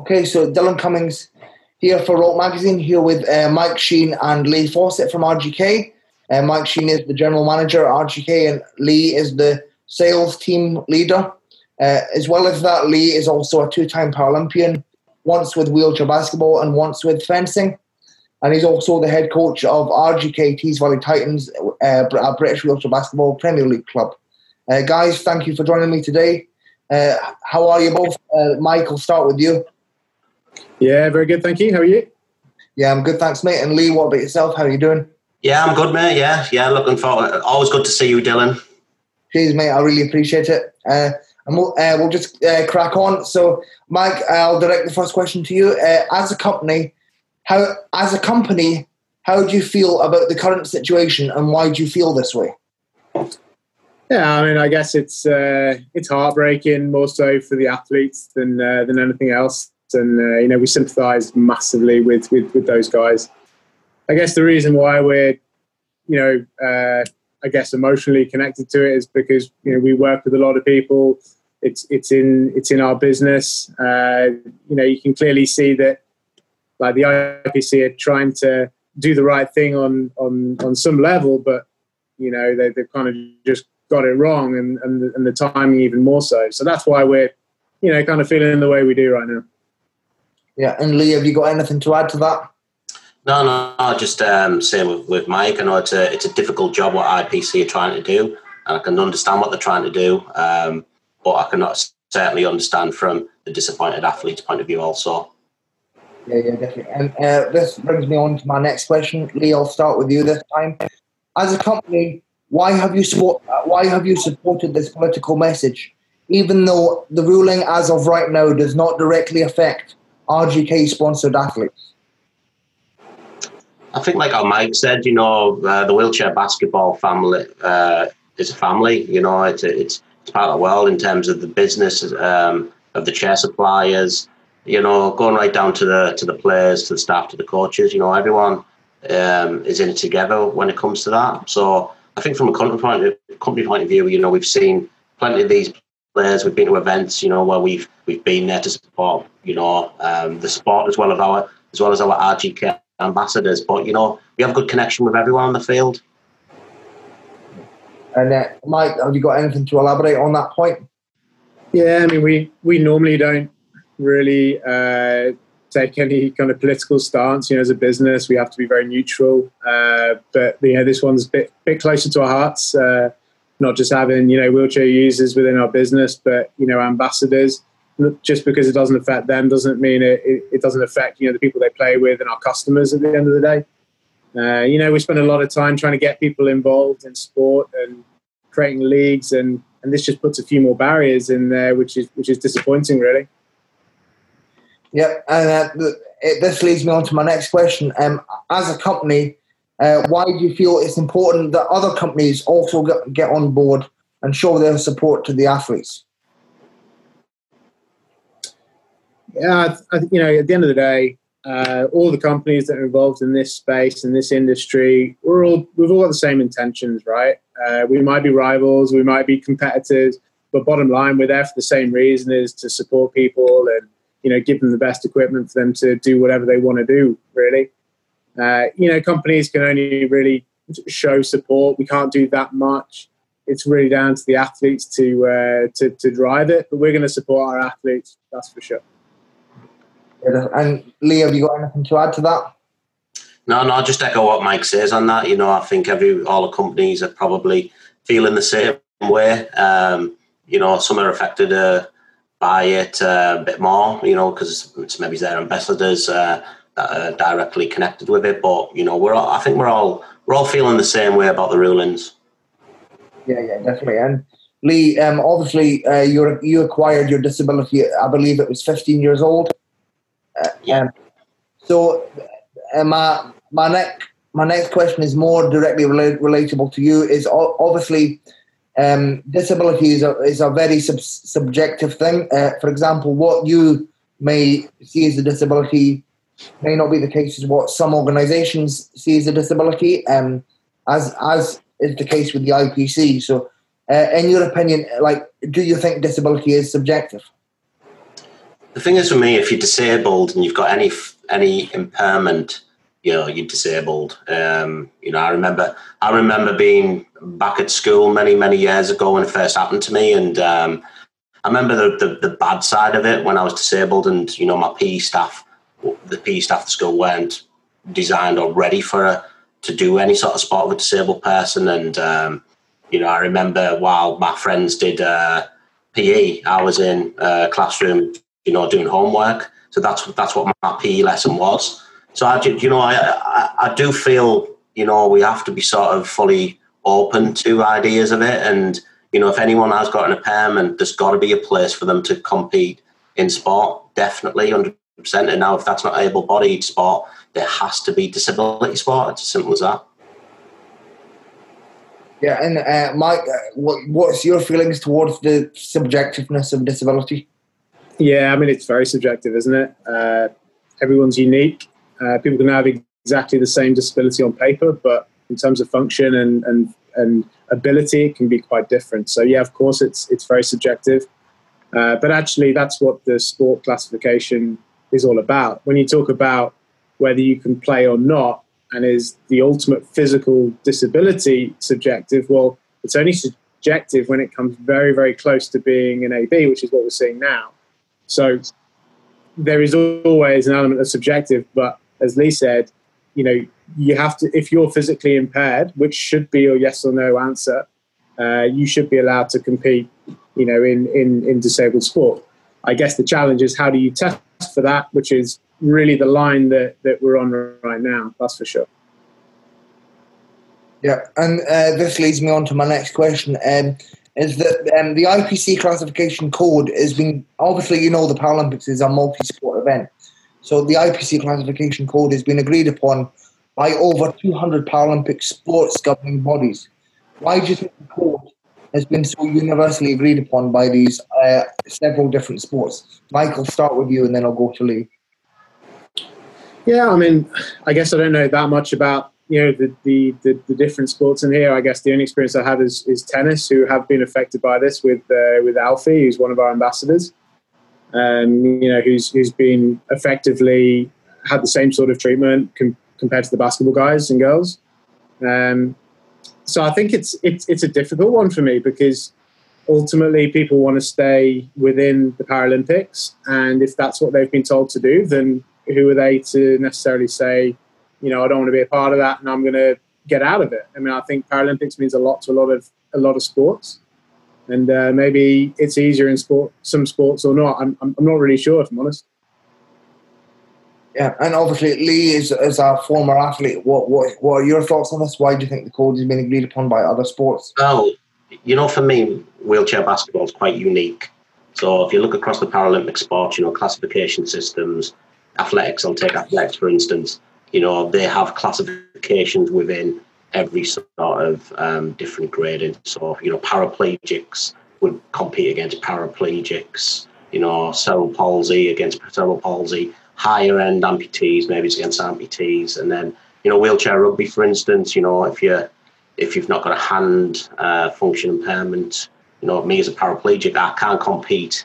Okay, so Dylan Cummings here for Rollt Magazine, here with uh, Mike Sheen and Lee Fawcett from RGK. Uh, Mike Sheen is the general manager at RGK, and Lee is the sales team leader. Uh, as well as that, Lee is also a two time Paralympian, once with wheelchair basketball and once with fencing. And he's also the head coach of RGK Tees Valley Titans, uh, a British wheelchair basketball Premier League club. Uh, guys, thank you for joining me today. Uh, how are you both? Uh, Mike, I'll start with you. Yeah, very good. Thank you. How are you? Yeah, I'm good. Thanks, mate. And Lee, what about yourself? How are you doing? Yeah, I'm good, mate. Yeah, yeah. Looking forward. Always good to see you, Dylan. Cheers, mate. I really appreciate it. Uh, and we'll, uh, we'll just uh, crack on. So, Mike, I'll direct the first question to you. Uh, as a company, how as a company, how do you feel about the current situation, and why do you feel this way? Yeah, I mean, I guess it's uh, it's heartbreaking more so for the athletes than uh, than anything else, and you know we sympathise massively with, with with those guys. I guess the reason why we're, you know, uh, I guess emotionally connected to it is because you know we work with a lot of people. It's it's in it's in our business. Uh, you know, you can clearly see that, like the IPC are trying to do the right thing on on on some level, but you know they, they've kind of just got it wrong, and and the, and the timing even more so. So that's why we're, you know, kind of feeling the way we do right now. Yeah, and Lee, have you got anything to add to that? No, no, no just um, same with, with Mike. I know it's a it's a difficult job what IPC are trying to do, and I can understand what they're trying to do. Um, but I cannot certainly understand from the disappointed athlete's point of view also. Yeah, yeah, definitely. And uh, this brings me on to my next question, Lee. I'll start with you this time. As a company, why have you support, Why have you supported this political message, even though the ruling as of right now does not directly affect RGK-sponsored athletes? I think, like our Mike said, you know, uh, the wheelchair basketball family uh, is a family. You know, it's it's it's part of the world in terms of the business um, of the chair suppliers. You know, going right down to the to the players, to the staff, to the coaches. You know, everyone um, is in it together when it comes to that. So I think from a company point of, company point of view, you know, we've seen plenty of these players. We've been to events, you know, where we've we've been there to support, you know, um, the sport as well as our as well as our RGK ambassadors. But you know, we have a good connection with everyone on the field. And uh, Mike, have you got anything to elaborate on that point? Yeah, I mean, we we normally don't really uh, take any kind of political stance. You know, as a business, we have to be very neutral. Uh, but you know, this one's a bit bit closer to our hearts. Uh, not just having you know wheelchair users within our business, but you know ambassadors just because it doesn't affect them doesn't mean it, it, it, doesn't affect you know the people they play with and our customers at the end of the day. Uh, you know, we spend a lot of time trying to get people involved in sport and creating leagues, and and this just puts a few more barriers in there, which is which is disappointing, really. Yeah, and uh, this leads me on to my next question. Um, as a company, uh, why do you feel it's important that other companies also get, get on board and show their support to the athletes? yeah, you know, at the end of the day, uh, all the companies that are involved in this space in this industry, we're all we've all got the same intentions, right? Uh, we might be rivals, we might be competitors, but bottom line, we're there for the same reason: is to support people and you know give them the best equipment for them to do whatever they want to do. Really, uh, you know, companies can only really show support. We can't do that much. It's really down to the athletes to uh, to, to drive it, but we're going to support our athletes. That's for sure. And Lee, have you got anything to add to that? No, no, just echo what Mike says on that. You know, I think every all the companies are probably feeling the same way. Um, you know, some are affected uh, by it uh, a bit more. You know, because it's maybe their ambassadors uh, are directly connected with it. But you know, we're all, I think we're all we're all feeling the same way about the rulings. Yeah, yeah, definitely. And Lee, um, obviously, uh, you you acquired your disability. I believe it was 15 years old. Yeah. Um, so uh, my my next my next question is more directly relate, relatable to you. Is obviously um, disability is a, is a very sub- subjective thing. Uh, for example, what you may see as a disability may not be the case as what some organisations see as a disability, um, as as is the case with the IPC. So, uh, in your opinion, like, do you think disability is subjective? The thing is for me, if you're disabled and you've got any any impairment, you know, you're disabled. Um, you know, I remember I remember being back at school many many years ago when it first happened to me, and um, I remember the, the, the bad side of it when I was disabled, and you know, my PE staff, the PE staff at the school weren't designed or ready for a, to do any sort of sport with a disabled person, and um, you know, I remember while my friends did uh, PE, I was in a classroom, you know, doing homework. So that's that's what my PE lesson was. So I, you know, I, I, I do feel, you know, we have to be sort of fully open to ideas of it, and you know, if anyone has got an impairment, there's got to be a place for them to compete in sport. Definitely, percent. And now, if that's not able-bodied sport, there has to be disability sport. It's as simple as that. Yeah, and uh, Mike, uh, what, what's your feelings towards the subjectiveness of disability? Yeah, I mean it's very subjective, isn't it? Uh, everyone's unique. Uh, people can have exactly the same disability on paper, but in terms of function and and and ability, it can be quite different. So yeah, of course, it's it's very subjective. Uh, but actually, that's what the sport classification is all about. When you talk about whether you can play or not, and is the ultimate physical disability subjective? Well, it's only subjective when it comes very, very close to being an AB, which is what we're seeing now. So there is always an element of subjective, but as Lee said, you know, you have to, if you're physically impaired, which should be your yes or no answer, uh, you should be allowed to compete, you know, in, in, in disabled sport. I guess the challenge is how do you test for that, which is really the line that, that we're on right now. That's for sure. Yeah, and uh, this leads me on to my next question. Um, is that um, the IPC classification code has been obviously you know the Paralympics is a multi-sport event, so the IPC classification code has been agreed upon by over 200 Paralympic sports governing bodies. Why do you think the code has been so universally agreed upon by these uh, several different sports? Michael, start with you, and then I'll go to Lee. Yeah, I mean, I guess I don't know that much about you know the, the, the, the, different sports in here. I guess the only experience I have is, is tennis, who have been affected by this with uh, with Alfie, who's one of our ambassadors, um, you know, who's who's been effectively had the same sort of treatment com- compared to the basketball guys and girls. Um, so I think it's it's it's a difficult one for me because ultimately people want to stay within the Paralympics, and if that's what they've been told to do, then who are they to necessarily say, you know, I don't want to be a part of that and I'm going to get out of it? I mean, I think Paralympics means a lot to a lot of a lot of sports, and uh, maybe it's easier in sport, some sports or not. I'm, I'm not really sure, if I'm honest. Yeah, and obviously Lee is as a former athlete. What what what are your thoughts on this? Why do you think the code has been agreed upon by other sports? Well, you know, for me, wheelchair basketball is quite unique. So if you look across the Paralympic sports, you know, classification systems, athletics, I'll take athletics for instance, you know, they have classifications within every sort of um, different grading. So, you know, paraplegics would compete against paraplegics, you know, cerebral palsy against cerebral palsy, higher end amputees, maybe it's against amputees. And then, you know, wheelchair rugby, for instance, you know, if you're if you've not got a hand uh, function impairment, you know, me as a paraplegic, I can't compete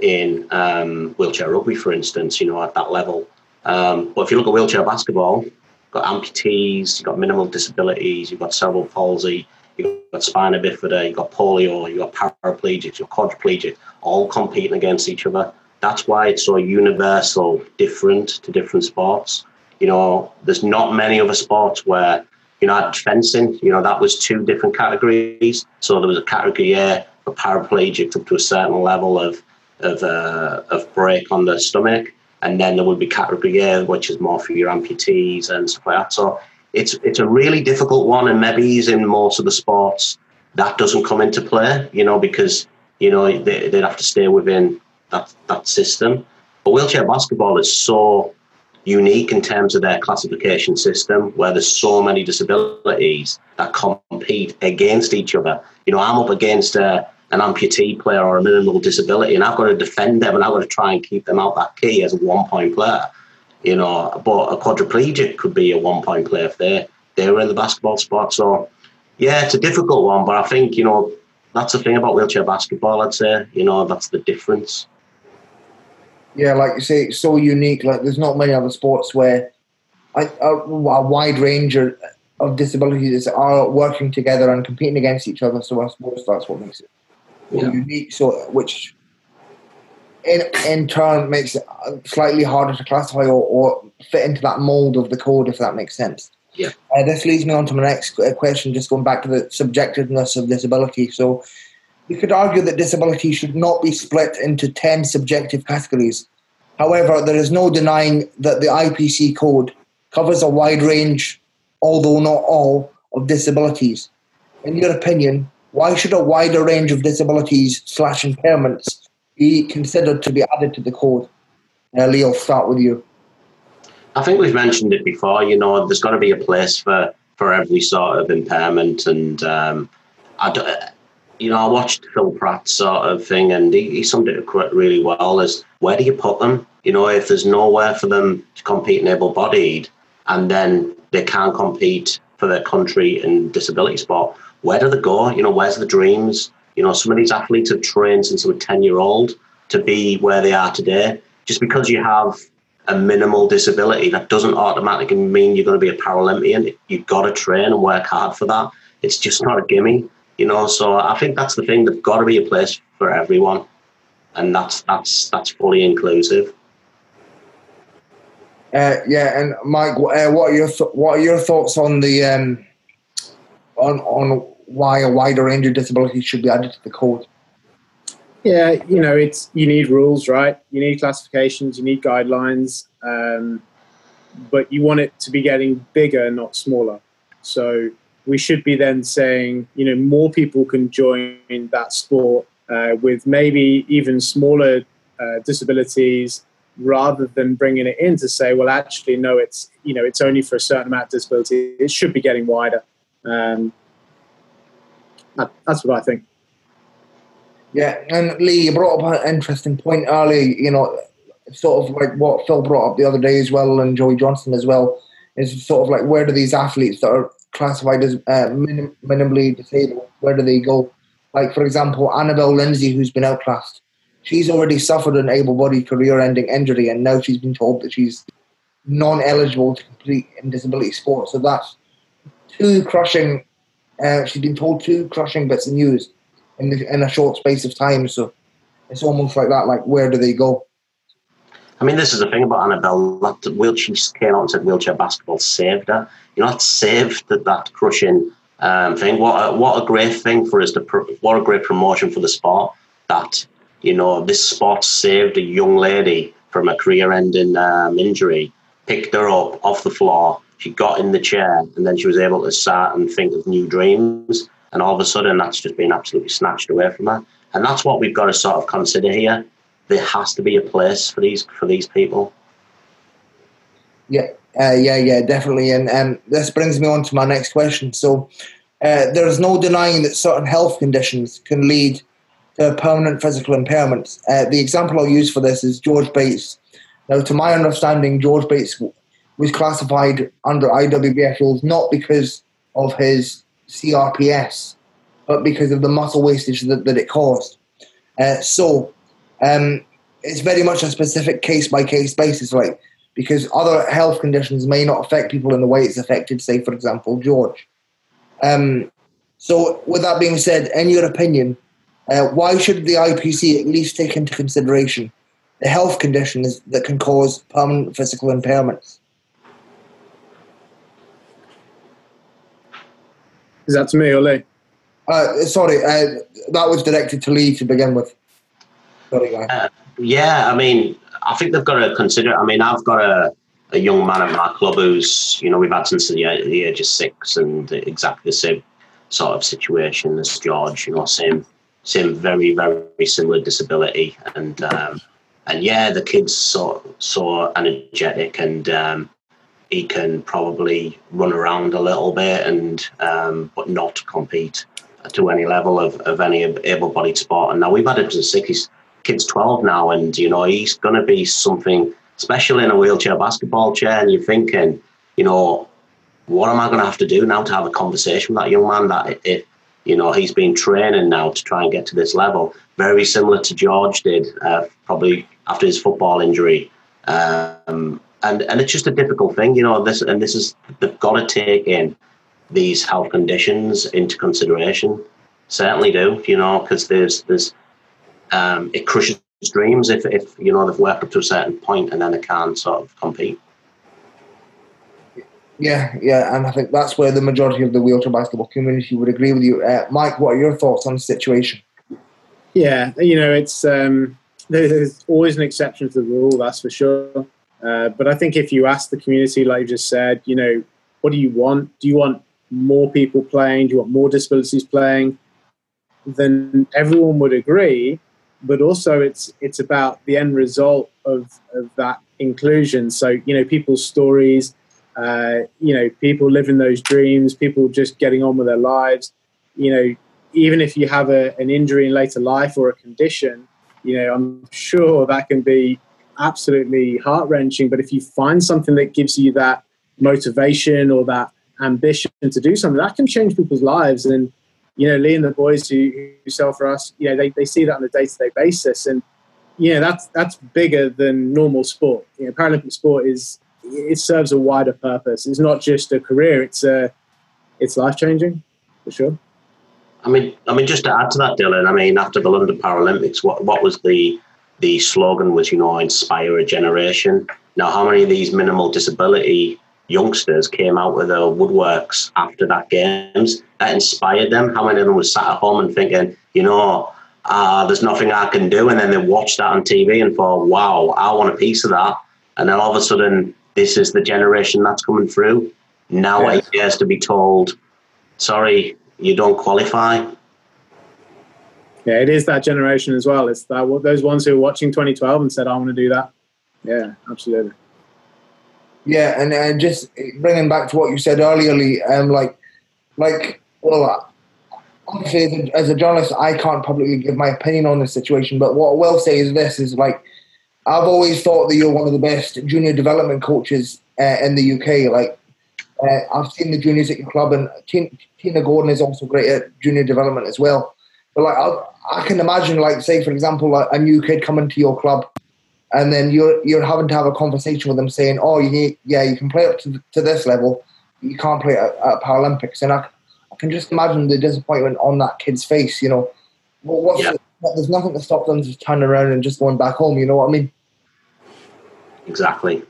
in um, wheelchair rugby, for instance, you know, at that level. Um, but if you look at wheelchair basketball, got amputees, you've got minimal disabilities, you've got cerebral palsy, you've got spina bifida, you've got polio, you've got paraplegics, you've got quadriplegic, all competing against each other. That's why it's so universal, different to different sports. You know, there's not many other sports where, you know, I had fencing, you know, that was two different categories. So there was a category A for paraplegics up to a certain level of of, uh, of break on the stomach. And then there would be category A, which is more for your amputees and stuff like that. So it's it's a really difficult one, and maybe in most of the sports that doesn't come into play, you know, because you know they, would have to stay within that that system. But wheelchair basketball is so unique in terms of their classification system, where there's so many disabilities that compete against each other. You know, I'm up against a an amputee player or a minimal disability, and I've got to defend them and I've got to try and keep them out that key as a one point player. You know, but a quadriplegic could be a one point player if they they were in the basketball spot. So yeah, it's a difficult one, but I think, you know, that's the thing about wheelchair basketball, I'd say. You know, that's the difference. Yeah, like you say, it's so unique. Like there's not many other sports where a, a, a wide range of, of disabilities are working together and competing against each other. So I suppose that's what makes it yeah. unique. So which in in turn makes it slightly harder to classify or, or fit into that mold of the code, if that makes sense. Yeah. Uh, this leads me on to my next question, just going back to the subjectiveness of disability. So, we could argue that disability should not be split into 10 subjective categories. However, there is no denying that the IPC code covers a wide range, although not all, of disabilities. In your opinion, why should a wider range of disabilities slash impairments be considered to be added to the code? Uh, Lee, I'll start with you. I think we've mentioned it before. You know, there's got to be a place for for every sort of impairment, and um, I, you know, I watched Phil Pratt sort of thing, and he, he summed it up really well. As where do you put them? You know, if there's nowhere for them to compete in able-bodied, and then they can't compete for their country in disability sport, where do they go? You know, where's the dreams? You know, some of these athletes have trained since they were ten year old to be where they are today. Just because you have a minimal disability, that doesn't automatically mean you're going to be a Paralympian. You've got to train and work hard for that. It's just not a gimme, you know. So I think that's the thing. There's got to be a place for everyone, and that's that's that's fully inclusive. Uh, yeah, and Mike, uh, what are your th- what are your thoughts on the um, on on why a wider range of disabilities should be added to the code? Yeah, you know, it's you need rules, right? You need classifications, you need guidelines, um, but you want it to be getting bigger, not smaller. So we should be then saying, you know, more people can join that sport uh, with maybe even smaller uh, disabilities, rather than bringing it in to say, well, actually, no, it's you know, it's only for a certain amount of disability. It should be getting wider. Um, that, that's what I think. Yeah, and Lee, you brought up an interesting point earlier. You know, sort of like what Phil brought up the other day as well, and Joey Johnson as well, is sort of like where do these athletes that are classified as uh, minim- minimally disabled, where do they go? Like for example, Annabelle Lindsay, who's been outclassed, she's already suffered an able-bodied career-ending injury, and now she's been told that she's non-eligible to compete in disability sport. So that's two crushing. Uh, she's been told two crushing bits of news in, the, in a short space of time. So it's almost like that. Like, where do they go? I mean, this is the thing about Annabelle. That wheelchair she came out and said wheelchair basketball saved her. You know, it saved that, that crushing um, thing. What a, what a great thing for us to what a great promotion for the sport. That you know, this sport saved a young lady from a career-ending um, injury. Picked her up off the floor. She got in the chair, and then she was able to start and think of new dreams and all of a sudden that's just been absolutely snatched away from her. And that's what we've got to sort of consider here. There has to be a place for these for these people. Yeah, uh, yeah, yeah, definitely. And um, this brings me on to my next question. So, uh, there's no denying that certain health conditions can lead to permanent physical impairments. Uh, the example I'll use for this is George Bates. Now, to my understanding, George Bates was classified under IWBF rules not because of his CRPS, but because of the muscle wastage that, that it caused. Uh, so um, it's very much a specific case by case basis, like because other health conditions may not affect people in the way it's affected, say, for example, George. Um, so, with that being said, in your opinion, uh, why should the IPC at least take into consideration the health conditions that can cause permanent physical impairments? Is that to me or Lee? Uh, sorry, uh, that was directed to Lee to begin with. Sorry, uh, yeah, I mean, I think they've got to consider. I mean, I've got a, a young man at my club who's, you know, we've had since the, the age of six, and exactly the same sort of situation as George. You know, same, same, very, very similar disability, and um, and yeah, the kid's so so energetic and um, he can probably run around a little bit and um, but not compete to any level of, of any able-bodied sport. And now we've had him to six. Kid's twelve now, and you know he's going to be something special in a wheelchair basketball chair. And you're thinking, you know, what am I going to have to do now to have a conversation with that young man? That if you know he's been training now to try and get to this level, very similar to George did, uh, probably after his football injury. Um, and and it's just a difficult thing, you know. This and this is they've got to take in these health conditions into consideration. Certainly do, you know, because there's there's um, it crushes dreams if if you know they've worked up to a certain point and then they can't sort of compete. Yeah, yeah, and I think that's where the majority of the wheelchair basketball community would agree with you. Uh, Mike, what are your thoughts on the situation? Yeah, you know, it's um, there's always an exception to the rule, that's for sure. Uh, but I think if you ask the community, like you just said, you know, what do you want? Do you want more people playing? Do you want more disabilities playing? Then everyone would agree. But also, it's it's about the end result of of that inclusion. So you know, people's stories. Uh, you know, people living those dreams. People just getting on with their lives. You know, even if you have a, an injury in later life or a condition, you know, I'm sure that can be absolutely heart wrenching. But if you find something that gives you that motivation or that ambition to do something, that can change people's lives. And, you know, Lee and the boys who, who sell for us, you know, they, they see that on a day to day basis. And, you know, that's, that's bigger than normal sport. You know, Paralympic sport is, it serves a wider purpose. It's not just a career, it's, a, it's life changing for sure. I mean, I mean, just to add to that, Dylan. I mean, after the London Paralympics, what what was the the slogan? Was you know, inspire a generation. Now, how many of these minimal disability youngsters came out with their woodworks after that games that inspired them? How many of them were sat at home and thinking, you know, uh, there's nothing I can do, and then they watched that on TV and thought, wow, I want a piece of that, and then all of a sudden, this is the generation that's coming through. Now, yes. eight years to be told, sorry, you don't qualify. Yeah, it is that generation as well. It's that those ones who were watching 2012 and said, "I want to do that." Yeah, absolutely. Yeah, and uh, just bringing back to what you said earlier, Lee, um, like, like, well, obviously, as a, journalist, I can't publicly give my opinion on the situation. But what I will say is this: is like, I've always thought that you're one of the best junior development coaches uh, in the UK. Like, uh, I've seen the juniors at your club, and Tina Gordon is also great at junior development as well. But like, I, I can imagine, like, say for example, like a new kid coming to your club, and then you're you're having to have a conversation with them, saying, "Oh, you need, yeah, you can play up to, to this level, you can't play at, at Paralympics." And I, I can just imagine the disappointment on that kid's face. You know, what's yeah. the, there's nothing to stop them just turning around and just going back home. You know what I mean? Exactly.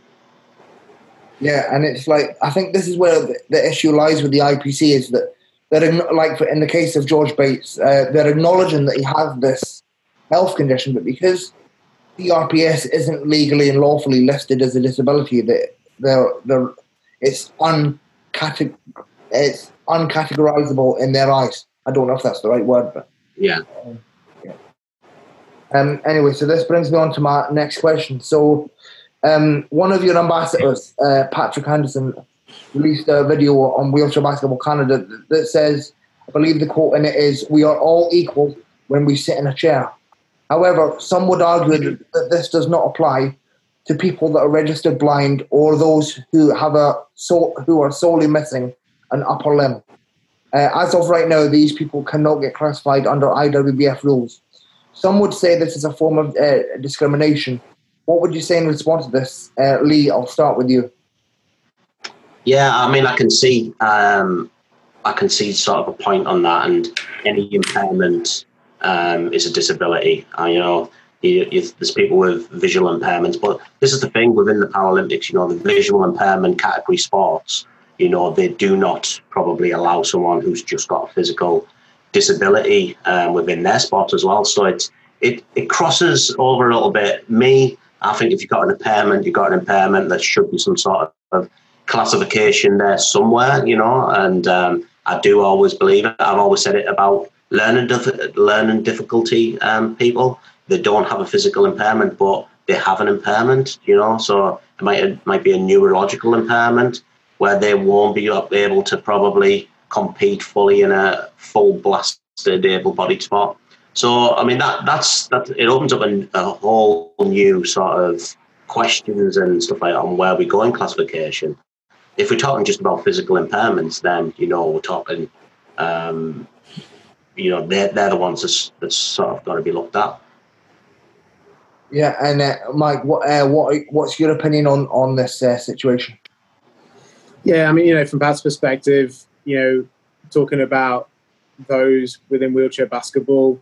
Yeah, and it's like I think this is where the, the issue lies with the IPC is that they're like in the case of George Bates, uh, they're acknowledging that he has this health condition, but because CRPS isn't legally and lawfully listed as a disability, that they're, they're, it's uncateg- it's uncategorizable in their eyes. I don't know if that's the right word, but yeah. Um, yeah. Um, anyway, so this brings me on to my next question. So, um, one of your ambassadors, uh, Patrick Anderson, released a video on Wheelchair Basketball Canada that says, I believe the quote in it is, "We are all equal when we sit in a chair." However, some would argue that this does not apply to people that are registered blind or those who have a so, who are solely missing an upper limb. Uh, as of right now, these people cannot get classified under IWBF rules. Some would say this is a form of uh, discrimination, what would you say in response to this, uh, Lee? I'll start with you. Yeah, I mean, I can see, um, I can see sort of a point on that, and any impairment um, is a disability. You know you, you, there's people with visual impairments, but this is the thing within the Paralympics. You know, the visual impairment category sports. You know, they do not probably allow someone who's just got a physical disability um, within their sport as well. So it's it it crosses over a little bit. Me, I think if you've got an impairment, you've got an impairment. There should be some sort of classification there somewhere, you know. And um, I do always believe it. I've always said it about learning dif- learning difficulty um, people. They don't have a physical impairment, but they have an impairment, you know. So it might it might be a neurological impairment where they won't be able to probably compete fully in a full blasted able-bodied sport. So I mean that that's that it opens up a, a, whole new sort of questions and stuff like that on where we go in classification. If we're talking just about physical impairments, then you know we're talking, um, you know, they're they're the ones that's, that's sort of got to be looked at. Yeah, and uh, Mike, what uh, what what's your opinion on on this uh, situation? Yeah, I mean, you know, from Pat's perspective, you know, talking about those within wheelchair basketball,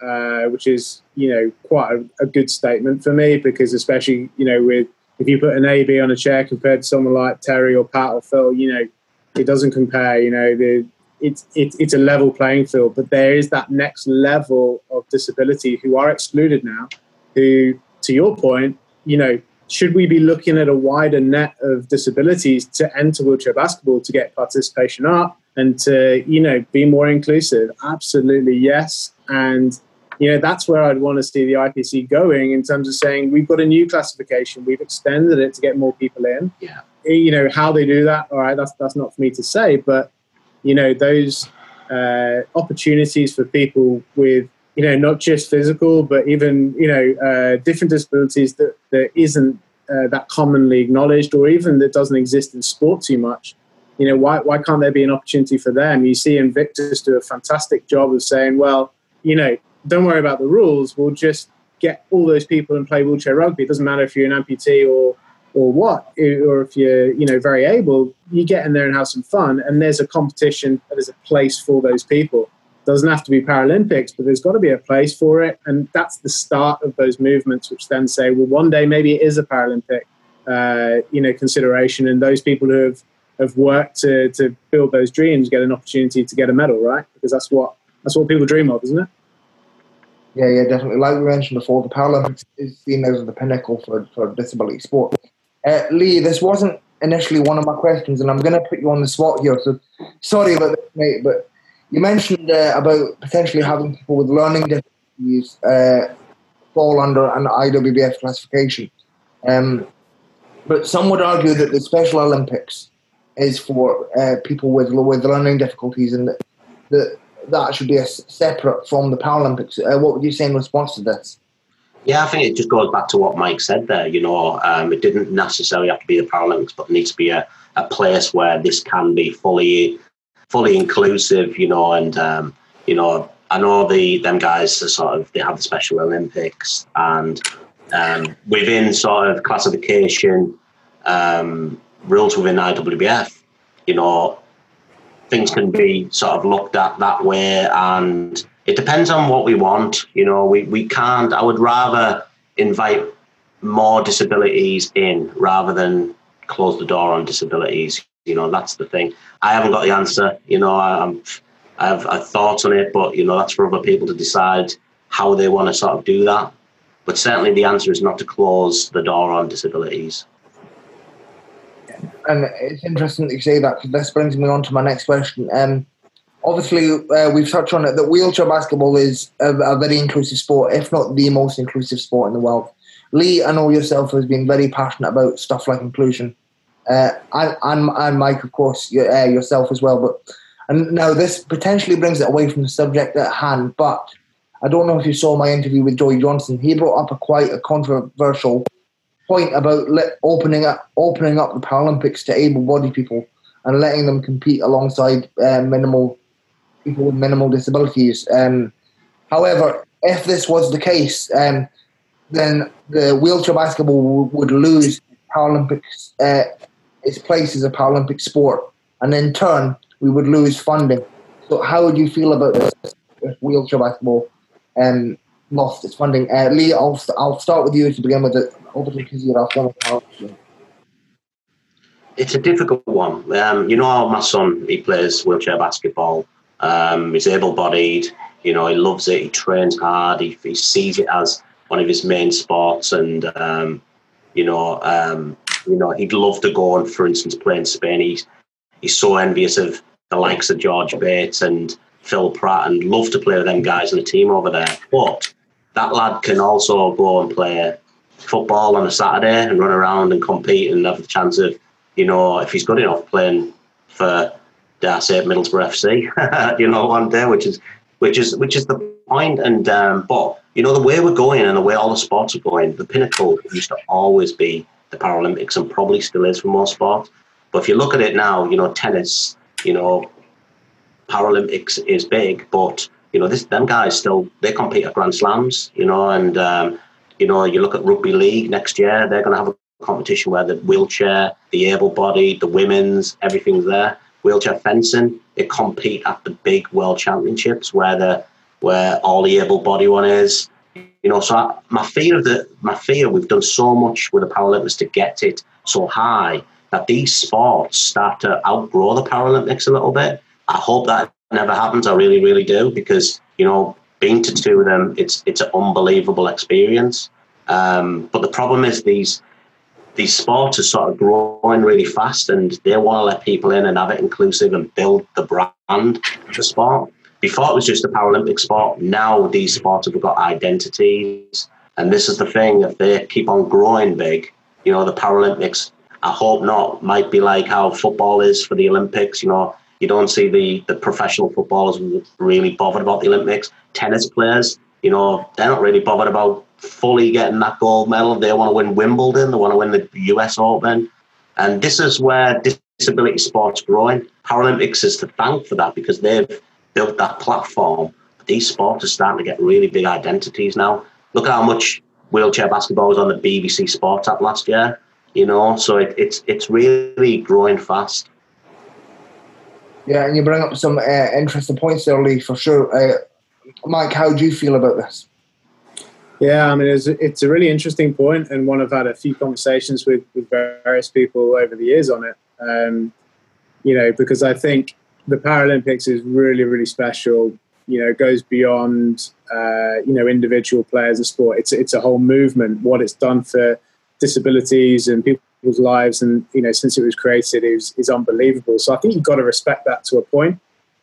uh, which is you know quite a, a, good statement for me because especially you know with if you put an AB on a chair compared to someone like Terry or Pat or Phil, you know, it doesn't compare. You know, the it's it, it's a level playing field, but there is that next level of disability who are excluded now. Who, to your point, you know, should we be looking at a wider net of disabilities to enter wheelchair basketball to get participation up and to you know be more inclusive? Absolutely yes, and you know that's where I'd want to see the IPC going in terms of saying we've got a new classification, we've extended it to get more people in. Yeah. You know how they do that. All right, that's that's not for me to say, but you know those uh, opportunities for people with you know not just physical but even you know uh, different disabilities that that isn't uh, that commonly acknowledged or even that doesn't exist in sport too much. You know why, why can't there be an opportunity for them? You see invictus do a fantastic job of saying well you know don't worry about the rules. We'll just get all those people and play wheelchair rugby. It doesn't matter if you're an amputee or or what, or if you're you know very able, you get in there and have some fun. And there's a competition, there's a place for those people. It doesn't have to be Paralympics, but there's got to be a place for it, and that's the start of those movements, which then say, well, one day maybe it is a Paralympic, uh, you know, consideration, and those people who have have worked to to build those dreams get an opportunity to get a medal, right? Because that's what that's what people dream of, isn't it? Yeah, yeah, definitely. Like we mentioned before, the Paralympics is seen as the pinnacle for, for disability sport. Uh, Lee, this wasn't initially one of my questions, and I'm going to put you on the spot here. So sorry about this, mate, but you mentioned uh, about potentially having people with learning difficulties uh, fall under an IWBF classification. Um, but some would argue that the Special Olympics is for uh, people with with learning difficulties, and that, that that should be separate from the Paralympics. Uh, what would you say in response to this? Yeah, I think it just goes back to what Mike said there. You know, um, it didn't necessarily have to be the Paralympics, but it needs to be a, a place where this can be fully fully inclusive. You know, and um, you know, I know the them guys are sort of they have the Special Olympics, and um, within sort of classification um, rules within IWBF, you know, things can be sort of looked at that way and it depends on what we want. You know, we, we can't, I would rather invite more disabilities in rather than close the door on disabilities. You know, that's the thing. I haven't got the answer. You know, I, am I have, I have thoughts on it, but, you know, that's for other people to decide how they want to sort of do that. But certainly the answer is not to close the door on disabilities. And it's interesting that you say that this brings me on to my next question. Um, obviously uh, we've touched on it that wheelchair basketball is a, a, very inclusive sport, if not the most inclusive sport in the world. Lee, I know yourself has been very passionate about stuff like inclusion, uh, and, and, and Mike, of course, uh, yourself as well. But and now this potentially brings it away from the subject at hand. But I don't know if you saw my interview with Joey Johnson. He brought up a quite a controversial point about opening up opening up the Paralympics to able-bodied people and letting them compete alongside uh, minimal people with minimal disabilities. Um, however, if this was the case, um, then the wheelchair basketball would lose Paralympics uh, its place as a Paralympic sport, and in turn, we would lose funding. So, how would you feel about this if wheelchair basketball um, lost its funding? Uh, Lee, I'll, I'll start with you to begin with it, obviously because you're former It's a difficult one. Um, you know, how my son, he plays wheelchair basketball. Um, he's able-bodied. You know, he loves it. He trains hard. He, he sees it as one of his main sports, and um, you know, um, you know, he'd love to go and, for instance, play in Spain. He's he's so envious of the likes of George Bates and Phil Pratt, and love to play with them guys in the team over there. But that lad can also go and play football on a Saturday and run around and compete and have the chance of, you know, if he's good enough, playing for dare I say it, Middlesbrough FC, you know, one day, which is which is which is the point. And um, but you know the way we're going and the way all the sports are going, the pinnacle used to always be the Paralympics and probably still is for most sports. But if you look at it now, you know, tennis, you know, Paralympics is big, but you know, this them guys still they compete at Grand Slams, you know, and um, You know, you look at rugby league next year; they're going to have a competition where the wheelchair, the able-bodied, the women's, everything's there. Wheelchair fencing, they compete at the big world championships where the where all the able-bodied one is. You know, so I, my fear of the my fear we've done so much with the Paralympics to get it so high that these sports start to outgrow the Paralympics a little bit. I hope that never happens. I really, really do because you know, being to two of them, it's it's an unbelievable experience. Um, but the problem is these these sports are sort of growing really fast, and they want to let people in and have it inclusive and build the brand for sport. Before it was just a Paralympic sport. Now these sports have got identities, and this is the thing: if they keep on growing big, you know, the Paralympics. I hope not. Might be like how football is for the Olympics. You know, you don't see the, the professional footballers really bothered about the Olympics. Tennis players, you know, they're not really bothered about fully getting that gold medal. They want to win Wimbledon. They want to win the US Open. And this is where disability sports growing. Paralympics is to thank for that because they've built that platform. These sports are starting to get really big identities now. Look at how much wheelchair basketball was on the BBC Sports app last year. You know, so it, it's it's really growing fast. Yeah, and you bring up some uh, interesting points there, Lee, for sure. Uh, Mike, how do you feel about this? Yeah, I mean, it's, it's a really interesting point, and one I've had a few conversations with, with various people over the years on it. Um, you know, because I think the Paralympics is really, really special. You know, it goes beyond uh, you know individual players of sport. It's it's a whole movement. What it's done for disabilities and people's lives, and you know, since it was created, is is unbelievable. So I think you've got to respect that to a point.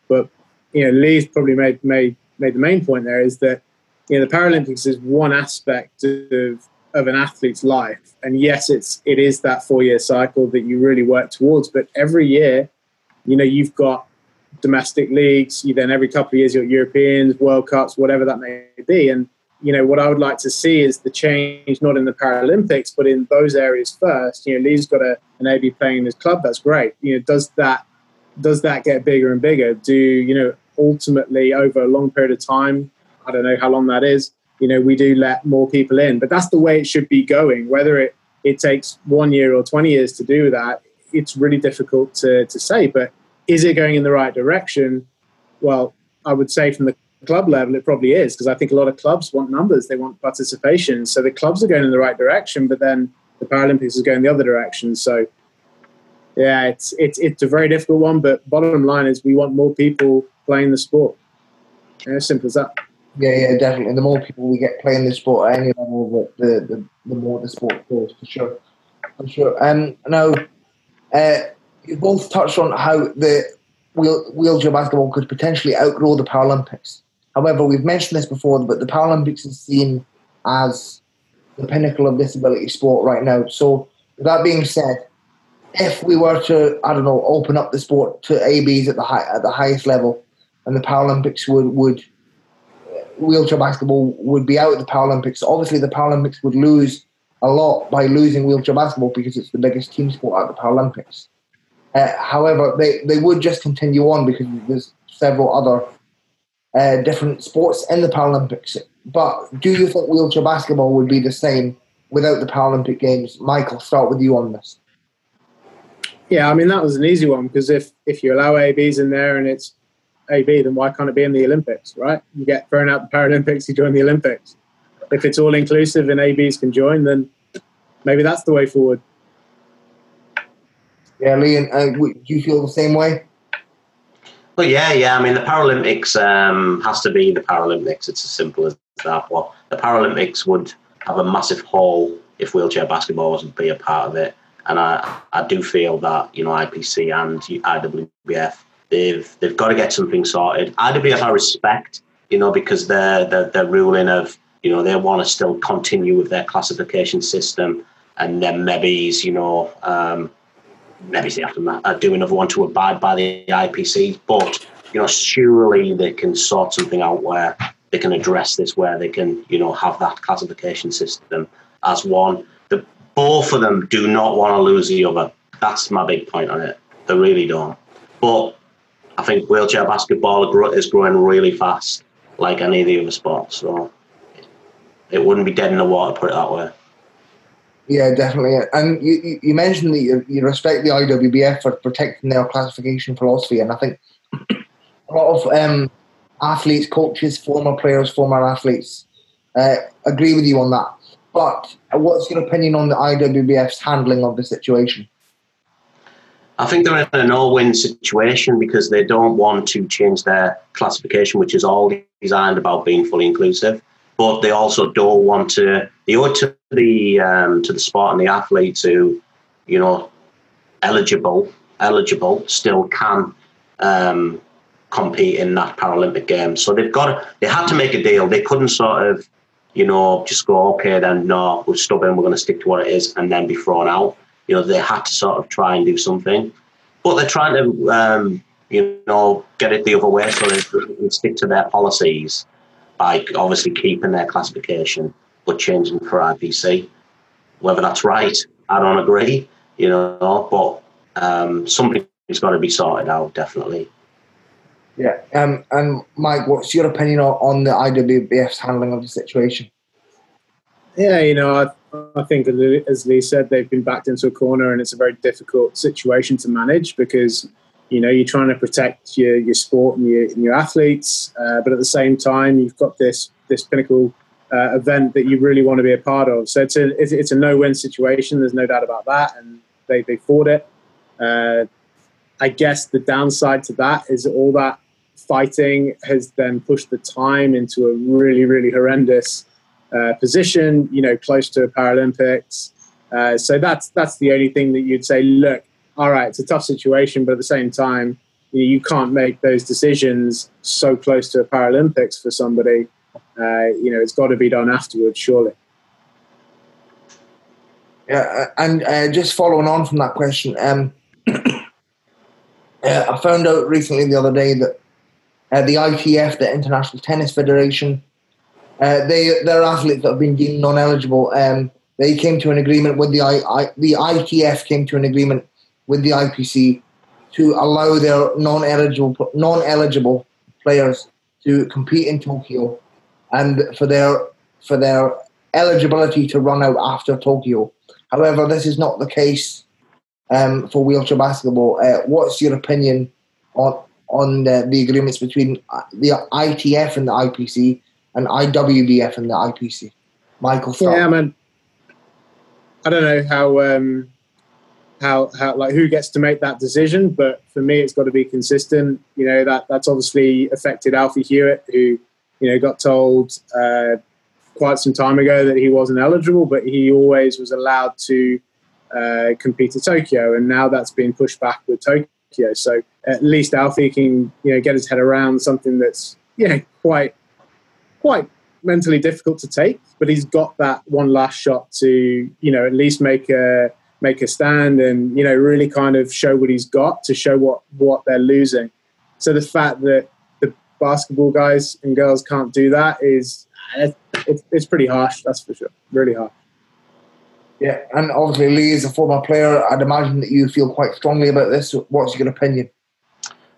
But you know, Lee's probably made made made the main point there is that you know the Paralympics is one aspect of of an athlete's life, and yes, it's it is that four year cycle that you really work towards. But every year, you know, you've got domestic leagues. You then every couple of years, you've got Europeans, World Cups, whatever that may be, and you know, what I would like to see is the change not in the Paralympics, but in those areas first. You know, Lee's got a, an AB playing in his club. That's great. You know, does that does that get bigger and bigger? Do you know ultimately over a long period of time? I don't know how long that is. You know, we do let more people in, but that's the way it should be going. Whether it it takes one year or twenty years to do that, it's really difficult to to say. But is it going in the right direction? Well, I would say from the club level, it probably is because I think a lot of clubs want numbers, they want participation. So the clubs are going in the right direction, but then the Paralympics is going the other direction. So yeah, it's it's it's a very difficult one. But bottom line is, we want more people playing the sport. Yeah, as simple as that. Yeah, yeah, definitely. The more people we get playing the sport at any level, the the, the more the sport grows for sure, for sure. Um, now, uh, you both touched on how the wheel, wheelchair basketball could potentially outgrow the Paralympics. However, we've mentioned this before, but the Paralympics is seen as the pinnacle of disability sport right now. So, that being said, if we were to, I don't know, open up the sport to ABs at the high, at the highest level, and the Paralympics would would wheelchair basketball would be out of the Paralympics. Obviously, the Paralympics would lose a lot by losing wheelchair basketball because it's the biggest team sport at the Paralympics. Uh, however, they, they would just continue on because there's several other uh, different sports in the Paralympics. But do you think wheelchair basketball would be the same without the Paralympic Games? Michael, start with you on this. Yeah, I mean that was an easy one because if if you allow ABs in there and it's AB, then why can't it be in the Olympics? Right? You get thrown out the Paralympics, you join the Olympics. If it's all inclusive and ABs can join, then maybe that's the way forward. Yeah, Lee, uh, do you feel the same way? Well, yeah, yeah. I mean, the Paralympics um, has to be the Paralympics. It's as simple as that. Well, the Paralympics would have a massive hole if wheelchair basketball wasn't be a part of it. And I, I do feel that you know IPC and IWBF they've they've got to get something sorted. IWBF I respect, you know, because they're they're, they're ruling of you know they want to still continue with their classification system and then maybe you know um, maybe have to uh, do another one to abide by the IPC. But you know, surely they can sort something out where they can address this, where they can you know have that classification system as one. The both of them do not want to lose the other. That's my big point on it. They really don't. But I think wheelchair basketball is growing really fast, like any of the other sports. So it wouldn't be dead in the water. Put it that way. Yeah, definitely. And you, you mentioned that you, respect the IWBF for protecting their classification philosophy, and I think a lot of um, athletes, coaches, former players, former athletes uh, agree with you on that. But what's your opinion on the IWBF's handling of the situation? I think they're in a no-win situation because they don't want to change their classification, which is all designed about being fully inclusive but they also don't want to. They owe to the um, to the sport and the athletes who, you know, eligible eligible still can um, compete in that Paralympic Games. So they've got to, they had to make a deal. They couldn't sort of, you know, just go okay then no, we're stubborn, we're going to stick to what it is, and then be thrown out. You know, they had to sort of try and do something, but they're trying to, um, you know, get it the other way so they can stick to their policies by obviously keeping their classification but changing for IPC. Whether that's right, I don't agree, you know, but um, something's got to be sorted out, definitely. Yeah, um, and Mike, what's your opinion on the IWBF's handling of the situation? Yeah, you know, I, think as Lee said, they've been backed into a corner, and it's a very difficult situation to manage because you know you're trying to protect your, your sport and your, and your athletes uh, but at the same time you've got this this pinnacle uh, event that you really want to be a part of. So it's a it's, a no-win situation there's no doubt about that and they, they fought it. Uh, i guess the downside to that is all that fighting has then pushed the time into a really really horrendous uh, position you know close to paralympics uh, so that's that's the only thing that you'd say look all right, it's a tough situation, but at the same time, you can't make those decisions so close to a Paralympics for somebody. Uh, you know, it's got to be done afterwards, surely. Yeah, uh, and uh, just following on from that question, um, uh, I found out recently the other day that the ITF, the International Tennis Federation, uh, they their athletes that have been deemed non-eligible. Um, they came to an agreement with the I, I, the ITF came to an agreement with the IPC to allow their non-eligible non-eligible players to compete in Tokyo, and for their for their eligibility to run out after Tokyo. However, this is not the case um, for wheelchair basketball. Uh, what's your opinion on on the, the, agreements between the ITF and the IPC and IWBF and the IPC? Michael. Yeah, man. I don't know how um, how, how like who gets to make that decision. But for me, it's got to be consistent. You know that that's obviously affected Alfie Hewitt, who you know got told uh, quite some time ago that he wasn't eligible, but he always was allowed to uh, compete at Tokyo, and now that's been pushed back with Tokyo. So at least Alfie can you know get his head around something that's you know quite quite mentally difficult to take, but he's got that one last shot to you know at least make a make a stand and you know really kind of show what he's got to show what what they're losing. So the fact that the basketball guys and girls can't do that is it's, it's pretty harsh. That's for sure. Really harsh. Yeah, and obviously Lee is a former player. I'd imagine that you feel quite strongly about this. What's your opinion?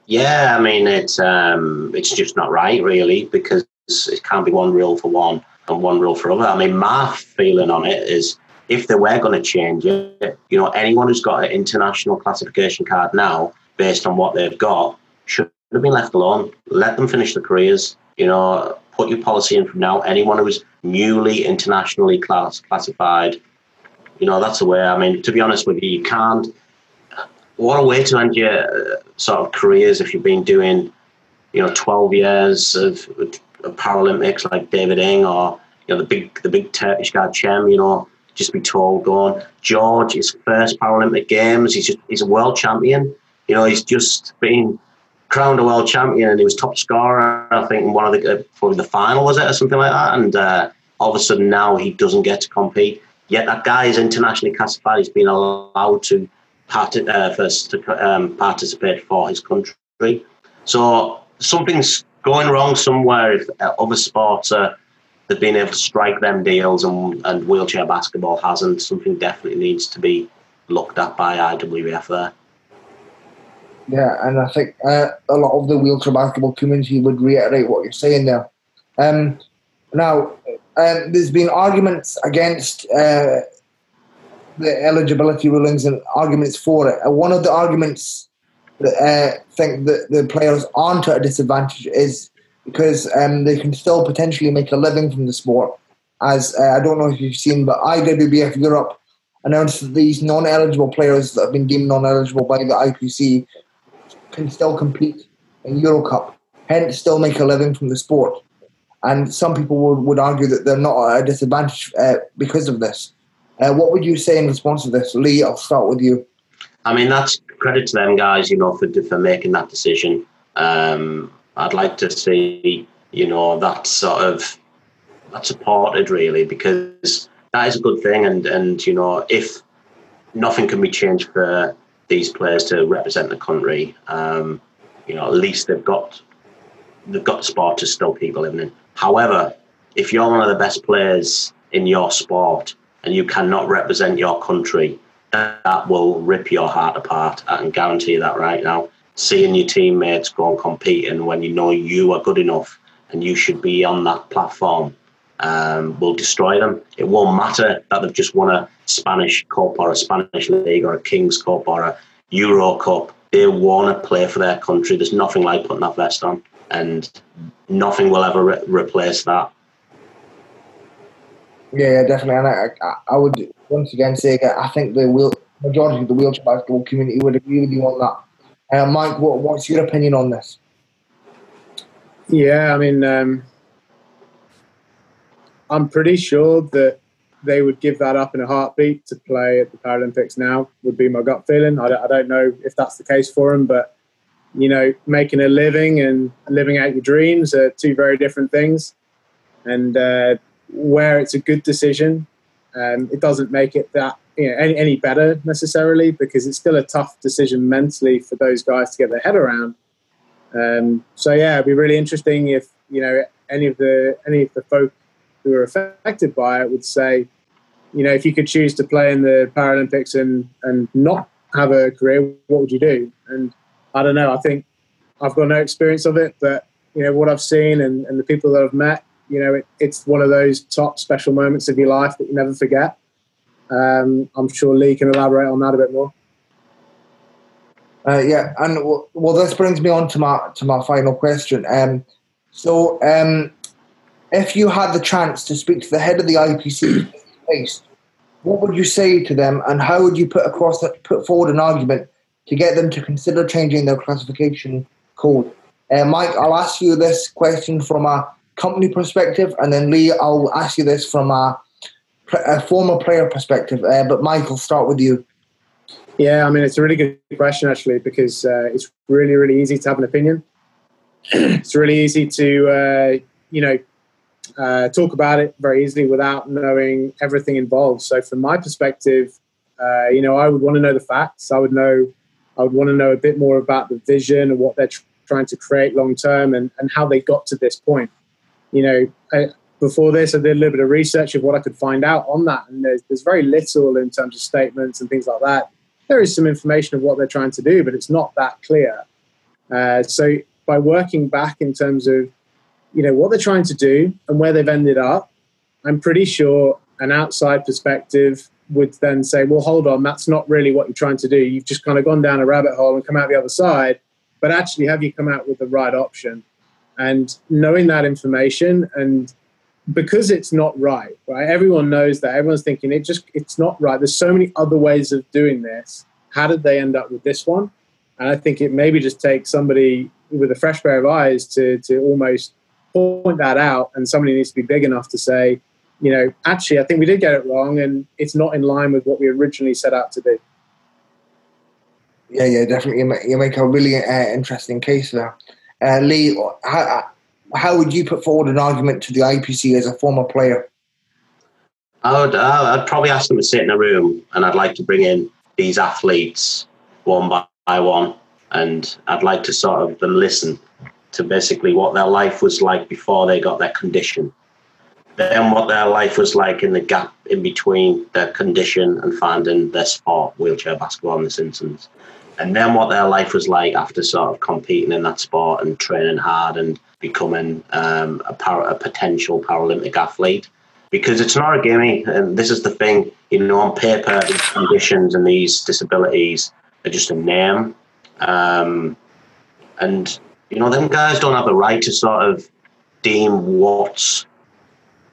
Yeah, I mean it's um, it's just not right, really, because it can't be one rule for one and one rule for other. I mean, my feeling on it is if they were going to change it, you know, anyone who's got an international classification card now, based on what they've got, should have been left alone. Let them finish their careers. You know, put your policy in from now. Anyone who's newly internationally class, classified, you know, that's the way. I mean, to be honest with you, you can't. What a way to end your uh, sort of careers if you've been doing, you know, 12 years of, of Paralympics like David Eng or you know the big the big Turkish guy Chem, You know, just be told going. George, his first Paralympic Games, he's just he's a world champion. You know, he's just been crowned a world champion, and he was top scorer. I think in one of the probably the final was it or something like that. And uh, all of a sudden now he doesn't get to compete. Yet that guy is internationally classified. He's been allowed to part- uh, first to um, participate for his country. So something's going wrong somewhere if uh, other sports are they've been able to strike them deals and, and wheelchair basketball hasn't. Something definitely needs to be looked at by IWF there. Yeah, and I think uh, a lot of the wheelchair basketball community would reiterate what you're saying there. Um, now, um, there's been arguments against uh, the eligibility rulings and arguments for it. One of the arguments uh, think that the players aren't at a disadvantage is because um, they can still potentially make a living from the sport. As uh, I don't know if you've seen, but IWBF Europe announced that these non-eligible players that have been deemed non-eligible by the IPC can still compete in Euro Cup, hence still make a living from the sport. And some people would, would argue that they're not at a disadvantage uh, because of this. Uh, what would you say in response to this, Lee? I'll start with you. I mean, that's credit to them guys, you know, for for making that decision. Um, I'd like to see, you know, that sort of that supported really because that is a good thing, and and you know, if nothing can be changed for these players to represent the country, um, you know, at least they've got they've got the sport to still keep living in. However, if you're one of the best players in your sport and you cannot represent your country, that will rip your heart apart. I can guarantee that right now. Seeing your teammates go and compete and when you know you are good enough and you should be on that platform um, will destroy them. It won't matter that they've just won a Spanish Cup or a Spanish League or a King's Cup or a Euro Cup. They want to play for their country. There's nothing like putting that vest on, and nothing will ever re- replace that. Yeah, definitely. And I, I, I would once again say I think the wheel, majority of the wheelchair basketball community would agree with you on that. Uh, Mike, what, what's your opinion on this? Yeah, I mean, um, I'm pretty sure that they would give that up in a heartbeat to play at the Paralympics now, would be my gut feeling. I don't, I don't know if that's the case for them, but, you know, making a living and living out your dreams are two very different things. And uh, where it's a good decision, um, it doesn't make it that you know, any, any better necessarily because it's still a tough decision mentally for those guys to get their head around. Um, so yeah, it'd be really interesting if you know any of the any of the folk who are affected by it would say, you know, if you could choose to play in the Paralympics and, and not have a career, what would you do? And I don't know. I think I've got no experience of it, but you know what I've seen and, and the people that I've met, you know, it, it's one of those top special moments of your life that you never forget. Um, I'm sure Lee can elaborate on that a bit more. Uh, yeah, and well, this brings me on to my to my final question. Um, so, um, if you had the chance to speak to the head of the IPC what would you say to them, and how would you put across that, put forward an argument to get them to consider changing their classification code? Uh, Mike, I'll ask you this question from a company perspective, and then Lee, I'll ask you this from a, a former player perspective. Uh, but I'll start with you. Yeah, I mean, it's a really good question actually because uh, it's really, really easy to have an opinion. it's really easy to, uh, you know, uh, talk about it very easily without knowing everything involved. So, from my perspective, uh, you know, I would want to know the facts. I would know, I would want to know a bit more about the vision and what they're tr- trying to create long term and, and how they got to this point. You know, I, before this, I did a little bit of research of what I could find out on that, and there's, there's very little in terms of statements and things like that. There is some information of what they're trying to do, but it's not that clear. Uh, so, by working back in terms of you know what they're trying to do and where they've ended up, I'm pretty sure an outside perspective would then say, well, hold on, that's not really what you're trying to do. You've just kind of gone down a rabbit hole and come out the other side. But actually, have you come out with the right option? And knowing that information and because it's not right, right? Everyone knows that. Everyone's thinking it just it's not right. There's so many other ways of doing this. How did they end up with this one? And I think it maybe just takes somebody with a fresh pair of eyes to to almost point that out, and somebody needs to be big enough to say, you know, actually, I think we did get it wrong, and it's not in line with what we originally set out to do. Yeah, yeah, definitely. You make, you make a really uh, interesting case there. Uh, Lee, how, how would you put forward an argument to the IPC as a former player? I would, uh, I'd probably ask them to sit in a room, and I'd like to bring in these athletes one by one, and I'd like to sort of listen to basically what their life was like before they got their condition, then what their life was like in the gap in between their condition and finding their sport, wheelchair basketball in this instance, and then what their life was like after sort of competing in that sport and training hard and becoming um, a, para, a potential Paralympic athlete. because it's not a gimme. And this is the thing, you know, on paper, these conditions and these disabilities are just a name. Um, and, you know, them guys don't have the right to sort of deem what's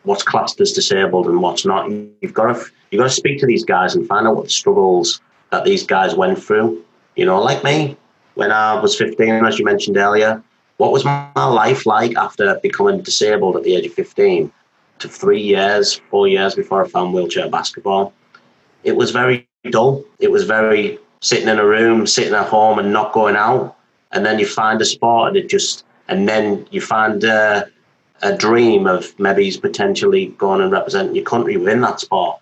what's classed as disabled and what's not. You've got to you've got to speak to these guys and find out what the struggles that these guys went through. You know, like me when I was 15, as you mentioned earlier. What was my life like after becoming disabled at the age of 15 to three years, four years before I found wheelchair basketball? It was very dull. It was very sitting in a room, sitting at home and not going out. And then you find a sport and it just, and then you find uh, a dream of maybe potentially going and representing your country within that sport.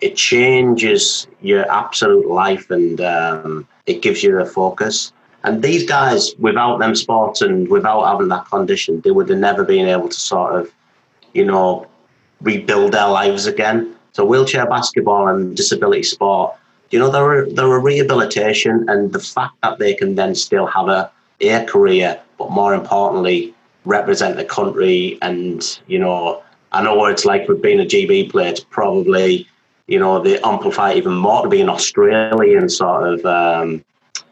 It changes your absolute life and um, it gives you a focus. And these guys, without them sports and without having that condition, they would have never been able to sort of, you know, rebuild their lives again. So wheelchair basketball and disability sport, you know, they're they're a rehabilitation, and the fact that they can then still have a a career, but more importantly, represent the country. And you know, I know what it's like with being a GB player. It's probably you know they amplify even more to be an Australian sort of um,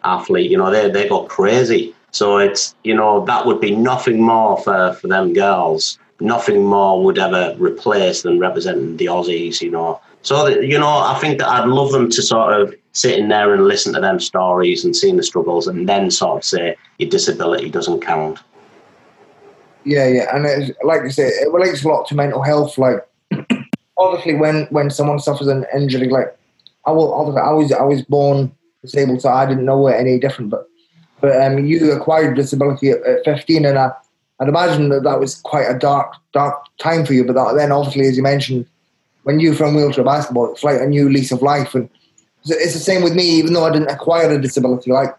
athlete. You know, they they go crazy. So it's you know that would be nothing more for for them girls. Nothing more would ever replace than representing the Aussies. You know, so you know I think that I'd love them to sort of sit in there and listen to them stories and seeing the struggles, and then sort of say your disability doesn't count. Yeah, yeah, and like I say, it relates a lot to mental health. Like, obviously, when when someone suffers an injury, like I will, obviously, I was I was born disabled, so I didn't know it any different. But but um, you acquired disability at, at 15, and I, I'd imagine that that was quite a dark dark time for you. But that, then, obviously, as you mentioned, when you from wheelchair basketball, it's like a new lease of life, and it's the same with me. Even though I didn't acquire a disability, like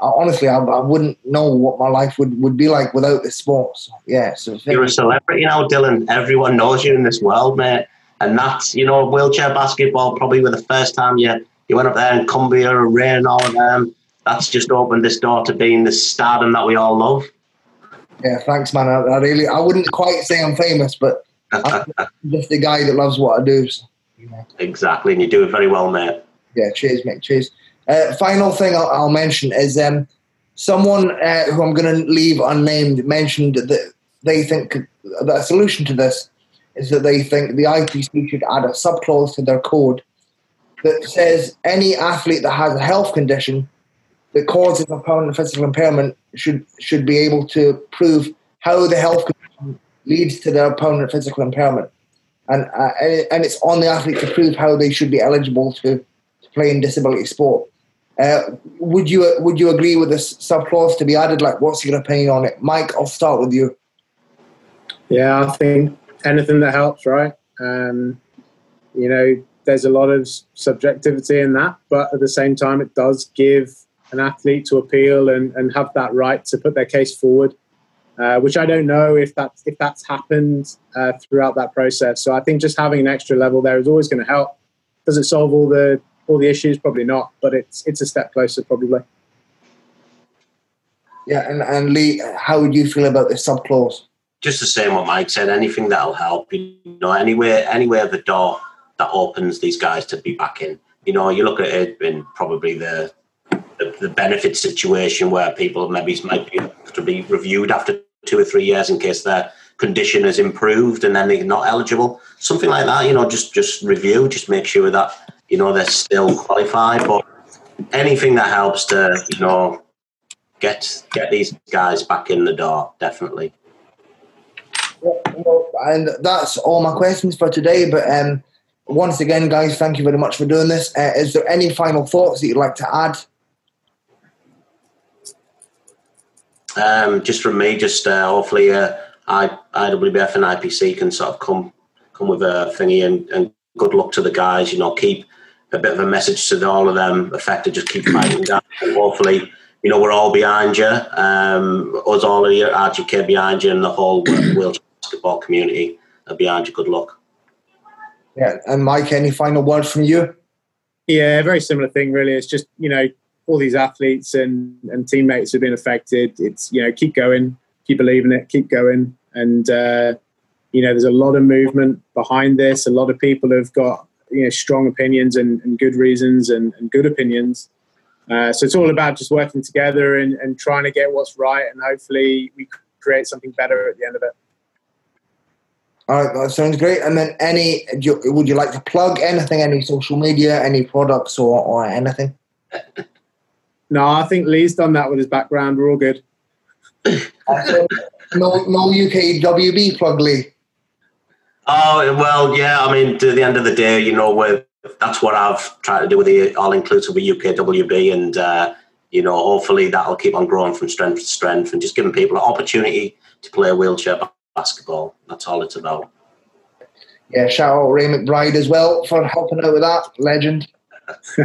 honestly, I, I, wouldn't know what my life would, would be like without this sport. So, yeah, so you're a celebrity now, Dylan. Everyone knows you in this world, mate. And that's you know wheelchair basketball. Probably with the first time you you went up there and Cumbria and Ray and all of them. That's just opened this door to being the stardom that we all love. Yeah, thanks, man. I, I really, I wouldn't quite say I'm famous, but I'm just a guy that loves what I do. So, you know. Exactly, and you do it very well, mate. Yeah, cheers, mate. Cheers. Uh, final thing I'll, I'll mention is um, someone uh, who I'm going to leave unnamed mentioned that they think the solution to this is that they think the IPC should add a subclause to their code that says any athlete that has a health condition that causes a permanent physical impairment should should be able to prove how the health condition leads to their permanent physical impairment, and uh, and it's on the athlete to prove how they should be eligible to, to play in disability sport. Uh, would you would you agree with this subclause to be added? Like, what's your opinion on it, Mike? I'll start with you. Yeah, I think anything that helps, right? Um, you know, there's a lot of subjectivity in that, but at the same time, it does give an athlete to appeal and, and have that right to put their case forward. Uh, which I don't know if that's if that's happened uh, throughout that process. So I think just having an extra level there is always going to help. Does it solve all the all the issues? Probably not, but it's it's a step closer, probably. Yeah, and, and Lee, how would you feel about this subclause? Just the same what Mike said. Anything that'll help, you know, anywhere anywhere the door that opens these guys to be back in. You know, you look at it in probably the the, the benefit situation where people maybe might be to be reviewed after two or three years in case their condition has improved and then they're not eligible. Something like that, you know, just just review, just make sure that you know they're still qualified. But anything that helps to you know get get these guys back in the door, definitely. And that's all my questions for today. But um, once again, guys, thank you very much for doing this. Uh, is there any final thoughts that you'd like to add? Um, just from me, just uh, hopefully uh, I, IWBF and IPC can sort of come come with a thingy and, and good luck to the guys. You know, keep a bit of a message to all of them affected. Just keep fighting down. And hopefully, you know, we're all behind you. Um, us all here, RGK behind you, and the whole wheelchair basketball community are behind you. Good luck. Yeah, and Mike, any final words from you? Yeah, very similar thing. Really, it's just you know all these athletes and and teammates have been affected. It's you know keep going, keep believing it, keep going, and uh, you know, there's a lot of movement behind this. A lot of people have got you know strong opinions and, and good reasons and, and good opinions. Uh, so it's all about just working together and, and trying to get what's right, and hopefully we create something better at the end of it. All right, that sounds great. And then, any would you like to plug anything, any social media, any products, or, or anything? No, I think Lee's done that with his background. We're all good. no, no UK WB plug, Lee. Oh well, yeah. I mean, to the end of the day, you know, with that's what I've tried to do with the all inclusive with UKWB, and uh, you know, hopefully that'll keep on growing from strength to strength, and just giving people an opportunity to play a wheelchair basketball. That's all it's about. Yeah, shout out Ray McBride as well for helping out with that. Legend.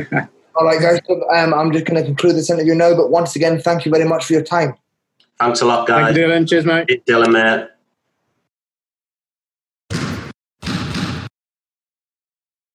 all right, guys. Um, I'm just going to conclude this interview now, but once again, thank you very much for your time. Thanks a lot, guys. Thank you, Dylan. Cheers, mate. Dylan, mate.